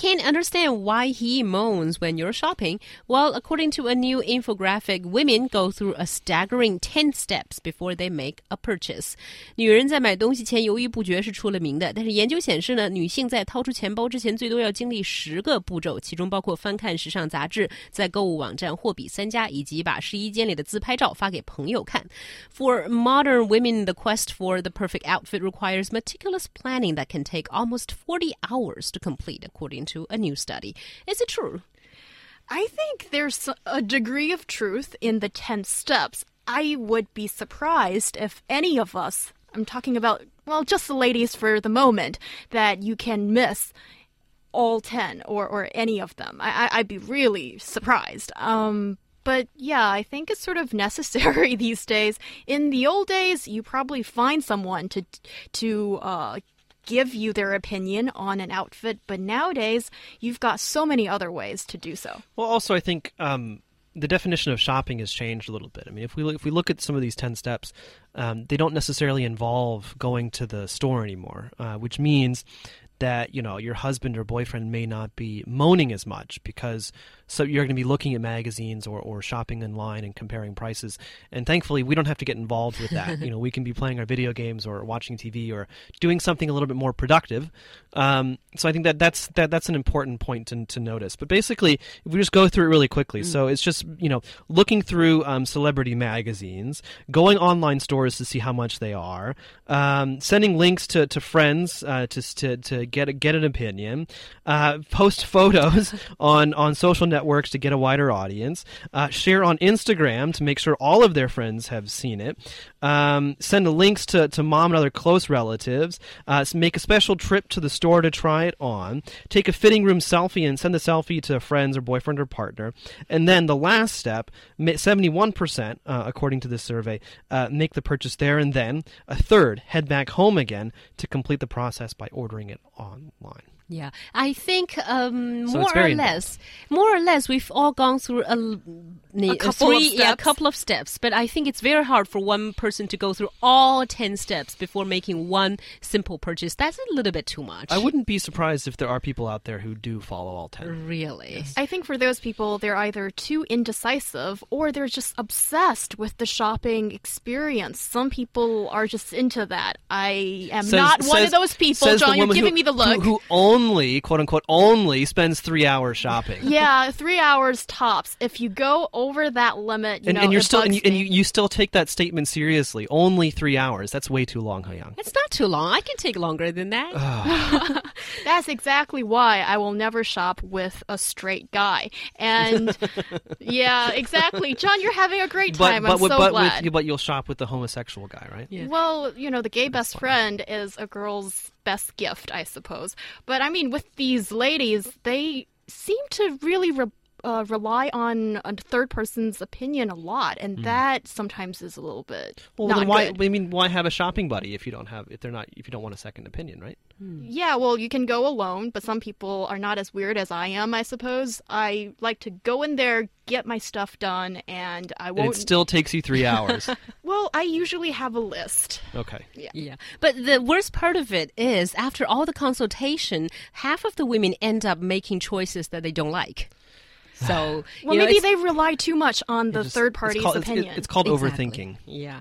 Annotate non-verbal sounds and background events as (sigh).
Can't understand why he moans when you're shopping. Well, according to a new infographic, women go through a staggering 10 steps before they make a purchase. 女人在买东西前犹豫不决是出了名的，但是研究显示呢，女性在掏出钱包之前最多要经历十个步骤，其中包括翻看时尚杂志、在购物网站货比三家，以及把试衣间里的自拍照发给朋友看。For modern women, the quest for the perfect outfit requires meticulous planning that can take almost 40 hours to complete, according to a new study. Is it true? I think there's a degree of truth in the 10 steps. I would be surprised if any of us, I'm talking about, well, just the ladies for the moment, that you can miss all 10 or, or any of them. I, I, would be really surprised. Um, but yeah, I think it's sort of (laughs) necessary these days. In the old days, you probably find someone to to uh, give you their opinion on an outfit, but nowadays you've got so many other ways to do so. Well, also I think um, the definition of shopping has changed a little bit. I mean, if we look, if we look at some of these ten steps, um, they don't necessarily involve going to the store anymore, uh, which means that you know your husband or boyfriend may not be moaning as much because so you're going to be looking at magazines or, or shopping online and comparing prices. And thankfully, we don't have to get involved with that. (laughs) you know, we can be playing our video games or watching TV or doing something a little bit more productive. Um, so I think that that's that that's an important point to, to notice. But basically, if we just go through it really quickly, mm. so it's just you know looking through um, celebrity magazines, going online stores to see how much they are, um, sending links to, to friends uh, to, to to get a, get an opinion, uh, post photos (laughs) on on social networks to get a wider audience, uh, share on Instagram to make sure all of their friends have seen it, um, send the links to, to mom and other close relatives, uh, make a special trip to the store to try it on, take a fitting room selfie and send the selfie to friends or boyfriend or partner, and then the last step, 71%, uh, according to this survey, uh, make the purchase there and then. A third, head back home again to complete the process by ordering it online. Yeah, I think um, so more or less, more or less, we've all gone through a, a couple three, of steps. Yeah, a couple of steps. But I think it's very hard for one person to go through all ten steps before making one simple purchase. That's a little bit too much. I wouldn't be surprised if there are people out there who do follow all ten. Really, yes. I think for those people, they're either too indecisive or they're just obsessed with the shopping experience. Some people are just into that. I am says, not one says, of those people. John, you're giving who, me the look. Who, who only only, quote unquote, only spends three hours shopping. Yeah, three hours tops. If you go over that limit, you and, know, and you're still and, you, and you, you, still take that statement seriously. Only three hours. That's way too long, Hyung. It's not too long. I can take longer than that. (laughs) That's exactly why I will never shop with a straight guy. And (laughs) yeah, exactly, John, you're having a great time. But, I'm but, so but, glad. With, but you'll shop with the homosexual guy, right? Yeah. Well, you know, the gay That's best fine. friend is a girl's best gift, I suppose. But I mean, with these ladies, they seem to really re uh, rely on a third person's opinion a lot, and mm. that sometimes is a little bit. Well, then why? Good. I mean, why have a shopping buddy if you don't have if they're not if you don't want a second opinion, right? Mm. Yeah, well, you can go alone, but some people are not as weird as I am. I suppose I like to go in there, get my stuff done, and I won't. And it still takes you three hours. (laughs) well, I usually have a list. Okay. Yeah. Yeah, but the worst part of it is after all the consultation, half of the women end up making choices that they don't like. (laughs) So well, know, maybe they rely too much on the just, third party's it's called, opinion. It's, it's called exactly. overthinking. Yeah.